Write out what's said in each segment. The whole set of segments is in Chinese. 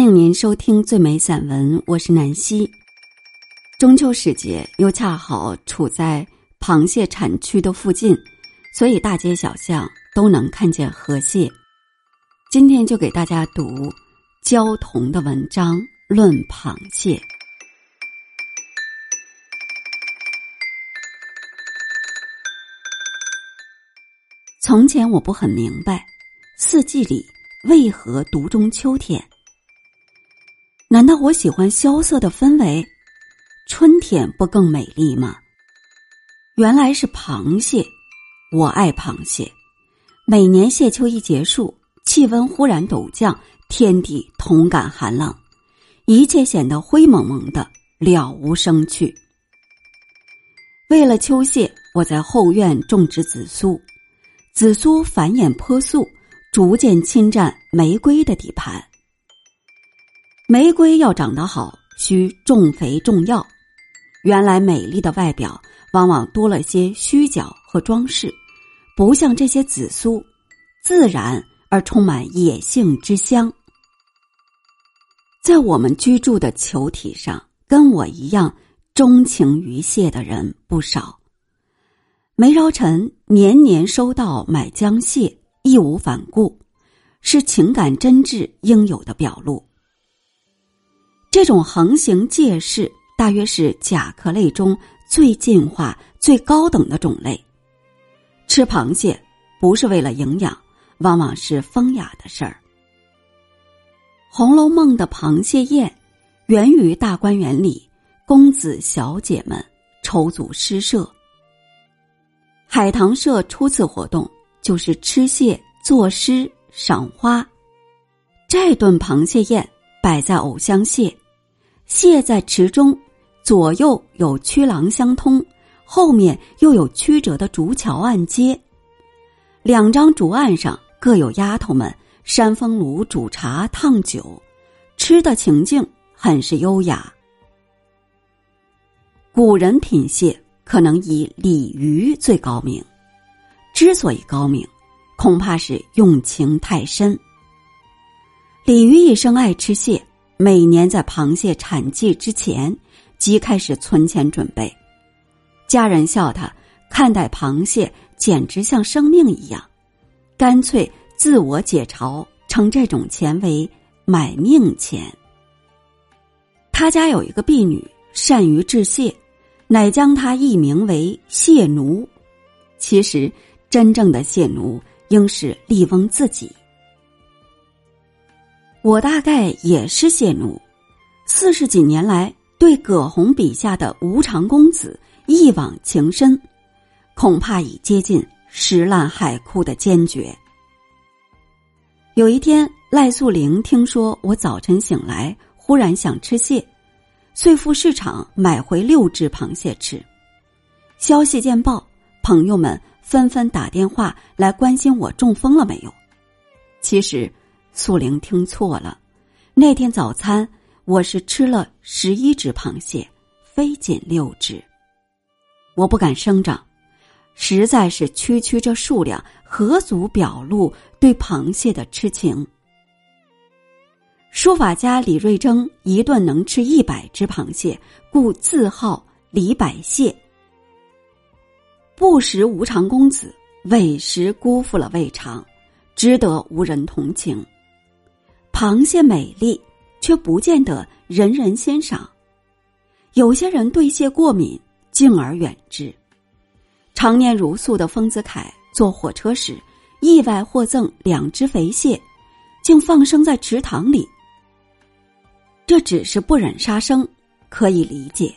欢迎您收听最美散文，我是南希。中秋时节又恰好处在螃蟹产区的附近，所以大街小巷都能看见河蟹。今天就给大家读焦桐的文章《论螃蟹》。从前我不很明白，四季里为何独钟秋天。难道我喜欢萧瑟的氛围？春天不更美丽吗？原来是螃蟹，我爱螃蟹。每年蟹秋一结束，气温忽然陡降，天地同感寒冷，一切显得灰蒙蒙的，了无生趣。为了秋蟹，我在后院种植紫苏，紫苏繁衍颇速，逐渐侵占玫瑰的地盘。玫瑰要长得好，需重肥重药。原来美丽的外表，往往多了些虚假和装饰，不像这些紫苏，自然而充满野性之香。在我们居住的球体上，跟我一样钟情于蟹的人不少。梅尧臣年年收到买江蟹，义无反顾，是情感真挚应有的表露。这种横行借势，大约是甲壳类中最进化、最高等的种类。吃螃蟹不是为了营养，往往是风雅的事儿。《红楼梦》的螃蟹宴，源于大观园里公子小姐们筹组诗社。海棠社初次活动就是吃蟹、作诗、赏花。这顿螃蟹宴摆在藕香榭。蟹在池中，左右有曲廊相通，后面又有曲折的竹桥暗街。两张竹案上各有丫头们扇风炉煮茶烫酒，吃的情境很是优雅。古人品蟹可能以鲤鱼最高明，之所以高明，恐怕是用情太深。鲤鱼一生爱吃蟹。每年在螃蟹产季之前，即开始存钱准备。家人笑他看待螃蟹简直像生命一样，干脆自我解嘲，称这种钱为买命钱。他家有一个婢女，善于制蟹，乃将她艺名为蟹奴。其实，真正的蟹奴应是笠翁自己。我大概也是蟹奴，四十几年来对葛洪笔下的无常公子一往情深，恐怕已接近石烂海枯的坚决。有一天，赖素玲听说我早晨醒来忽然想吃蟹，遂赴市场买回六只螃蟹吃。消息见报，朋友们纷纷打电话来关心我中风了没有。其实。素玲听错了，那天早餐我是吃了十一只螃蟹，非仅六只。我不敢声张，实在是区区这数量何足表露对螃蟹的痴情。书法家李瑞征一顿能吃一百只螃蟹，故自号李百蟹。不食无常公子，委实辜负了未尝，值得无人同情。螃蟹美丽，却不见得人人欣赏。有些人对蟹过敏，敬而远之。常年如素的丰子恺坐火车时，意外获赠两只肥蟹，竟放生在池塘里。这只是不忍杀生，可以理解。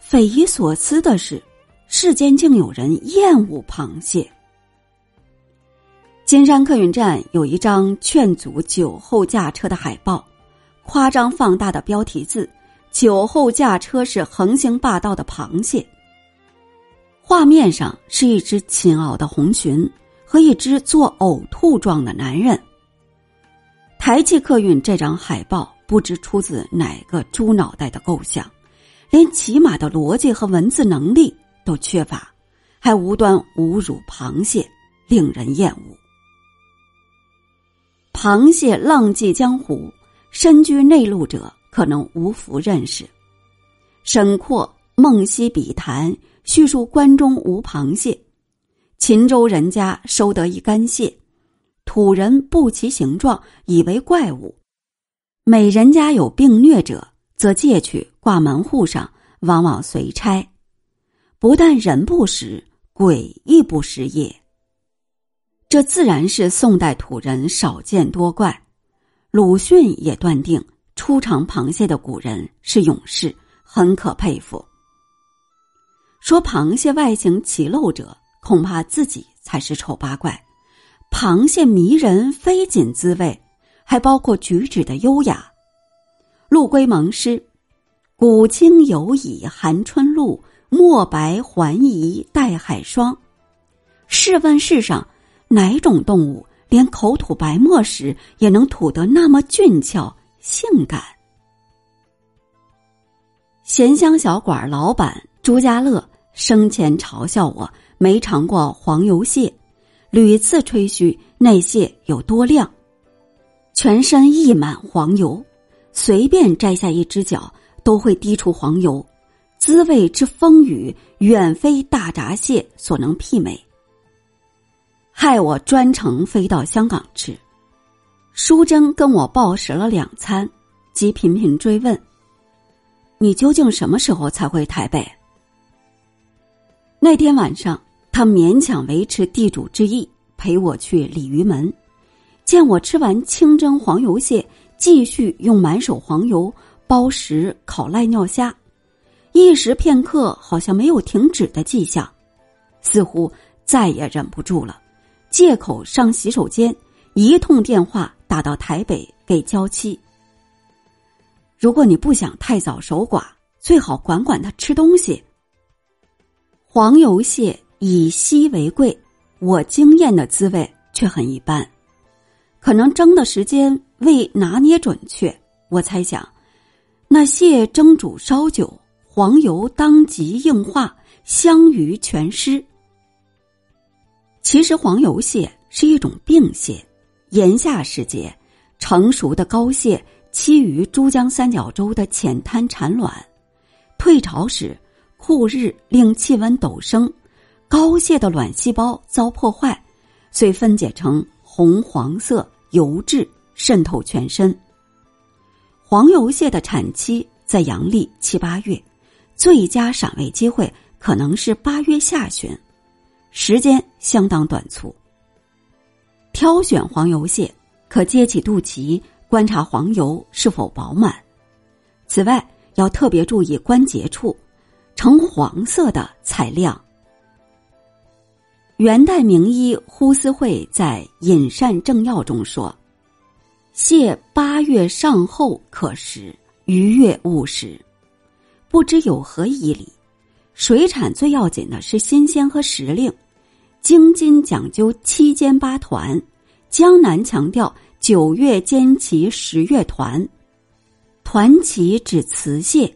匪夷所思的是，世间竟有人厌恶螃蟹。金山客运站有一张劝阻酒后驾车的海报，夸张放大的标题字：“酒后驾车是横行霸道的螃蟹。”画面上是一只勤熬的红鲟和一只做呕吐状的男人。台汽客运这张海报不知出自哪个猪脑袋的构想，连起码的逻辑和文字能力都缺乏，还无端侮辱螃蟹，令人厌恶。螃蟹浪迹江湖，身居内陆者可能无福认识。沈括《梦溪笔谈》叙述关中无螃蟹，秦州人家收得一干蟹，土人不其形状，以为怪物。每人家有病疟者，则借去挂门户上，往往随差。不但人不食，鬼亦不食也。这自然是宋代土人少见多怪。鲁迅也断定，出尝螃蟹的古人是勇士，很可佩服。说螃蟹外形奇陋者，恐怕自己才是丑八怪。螃蟹迷人，非仅滋味。还包括举止的优雅。陆龟蒙诗：“古清犹以寒春露，墨白还疑带海霜。”试问世上哪种动物连口吐白沫时也能吐得那么俊俏性感？咸香小馆老板朱家乐生前嘲笑我没尝过黄油蟹，屡次吹嘘那蟹有多亮。全身溢满黄油，随便摘下一只脚都会滴出黄油，滋味之丰腴远非大闸蟹所能媲美。害我专程飞到香港吃。淑珍跟我报食了两餐，即频频追问：“你究竟什么时候才回台北？”那天晚上，他勉强维持地主之谊，陪我去鲤鱼门。见我吃完清蒸黄油蟹，继续用满手黄油包食烤赖尿虾，一时片刻好像没有停止的迹象，似乎再也忍不住了，借口上洗手间，一通电话打到台北给娇妻。如果你不想太早守寡，最好管管他吃东西。黄油蟹以稀为贵，我经验的滋味却很一般。可能蒸的时间未拿捏准确，我猜想，那蟹蒸煮稍久，黄油当即硬化，香鱼全失。其实黄油蟹是一种病蟹，炎夏时节，成熟的膏蟹栖于珠江三角洲的浅滩产卵，退潮时酷日令气温陡升，膏蟹的卵细胞遭破坏，遂分解成。红黄色油质渗透全身。黄油蟹的产期在阳历七八月，最佳赏味机会可能是八月下旬，时间相当短促。挑选黄油蟹，可揭起肚脐观察黄油是否饱满。此外，要特别注意关节处呈黄色的采亮。元代名医呼思慧在《饮膳正要》中说：“蟹八月上后可食，逾月勿食。”不知有何医理？水产最要紧的是新鲜和时令。京津讲究七煎八团，江南强调九月煎齐，十月团。团齐指瓷蟹，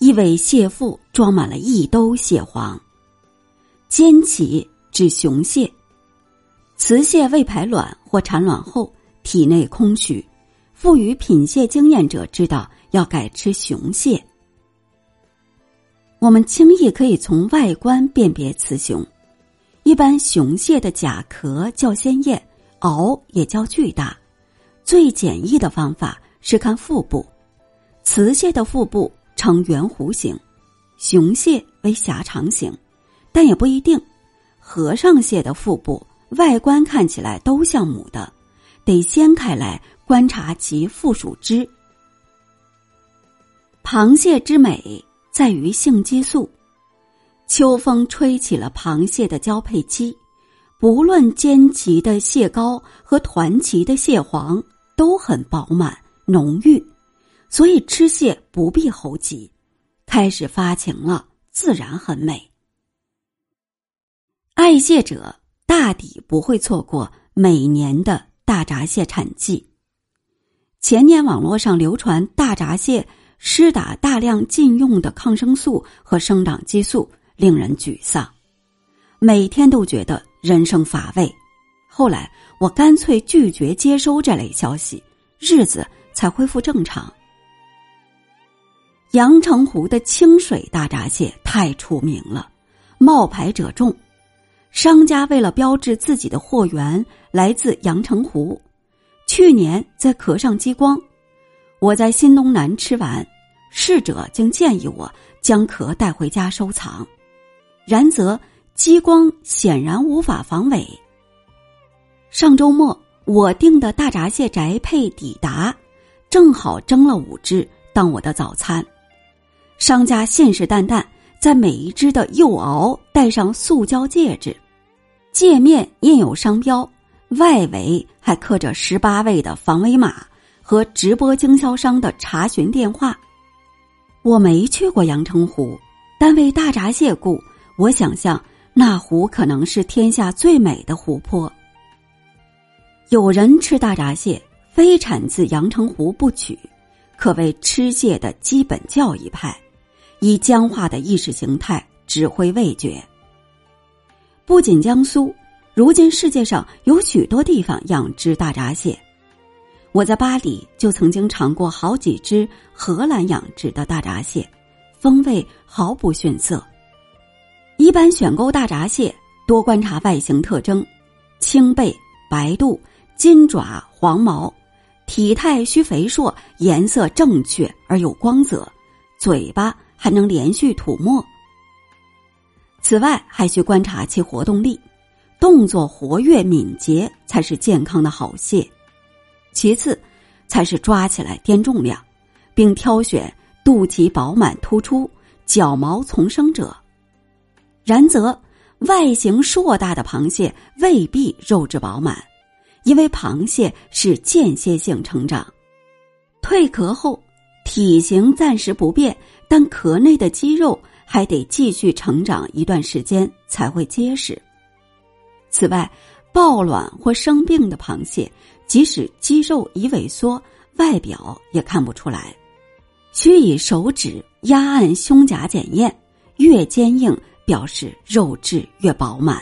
意味蟹腹装满了一兜蟹黄。煎齐。指雄蟹，雌蟹未排卵或产卵后体内空虚，富于品蟹经验者知道要改吃雄蟹。我们轻易可以从外观辨别雌雄。一般雄蟹的甲壳较鲜艳，螯也较巨大。最简易的方法是看腹部，雌蟹的腹部呈圆弧形，雄蟹为狭长形，但也不一定。和尚蟹的腹部外观看起来都像母的，得掀开来观察其附属肢。螃蟹之美在于性激素，秋风吹起了螃蟹的交配期，不论尖鳍的蟹膏和团鳍的蟹黄都很饱满浓郁，所以吃蟹不必猴急，开始发情了自然很美。爱蟹者大抵不会错过每年的大闸蟹产季。前年网络上流传大闸蟹施打大量禁用的抗生素和生长激素，令人沮丧，每天都觉得人生乏味。后来我干脆拒绝接收这类消息，日子才恢复正常。阳澄湖的清水大闸蟹太出名了，冒牌者众，商家为了标志自己的货源来自阳澄湖，去年在壳上激光。我在新东南吃完，侍者竟建议我将壳带回家收藏，然则激光显然无法防伪。上周末我订的大闸蟹宅配抵达，正好蒸了五只当我的早餐。商家信誓旦旦，在每一只的右螯戴上塑胶戒指，界面印有商标，外围还刻着十八位的防伪码和直播经销商的查询电话。我没去过阳澄湖，但为大闸蟹故，我想象那湖可能是天下最美的湖泊。有人吃大闸蟹非产自阳澄湖不取，可谓吃蟹的基本教义派。以僵化的意识形态指挥味觉。不仅江苏，如今世界上有许多地方养殖大闸蟹。我在巴黎就曾经尝过好几只荷兰养殖的大闸蟹，风味毫不逊色。一般选购大闸蟹，多观察外形特征：青背、白肚、金爪、黄毛，体态需肥硕，颜色正确而有光泽，嘴巴。还能连续吐沫。此外，还需观察其活动力，动作活跃敏捷才是健康的好蟹。其次，才是抓起来掂重量，并挑选肚脐饱满突出、角毛丛生者。然则，外形硕大的螃蟹未必肉质饱满，因为螃蟹是间歇性成长，蜕壳后。体型暂时不变，但壳内的肌肉还得继续成长一段时间才会结实。此外，暴卵或生病的螃蟹，即使肌肉已萎缩，外表也看不出来。需以手指压按胸甲检验，越坚硬表示肉质越饱满。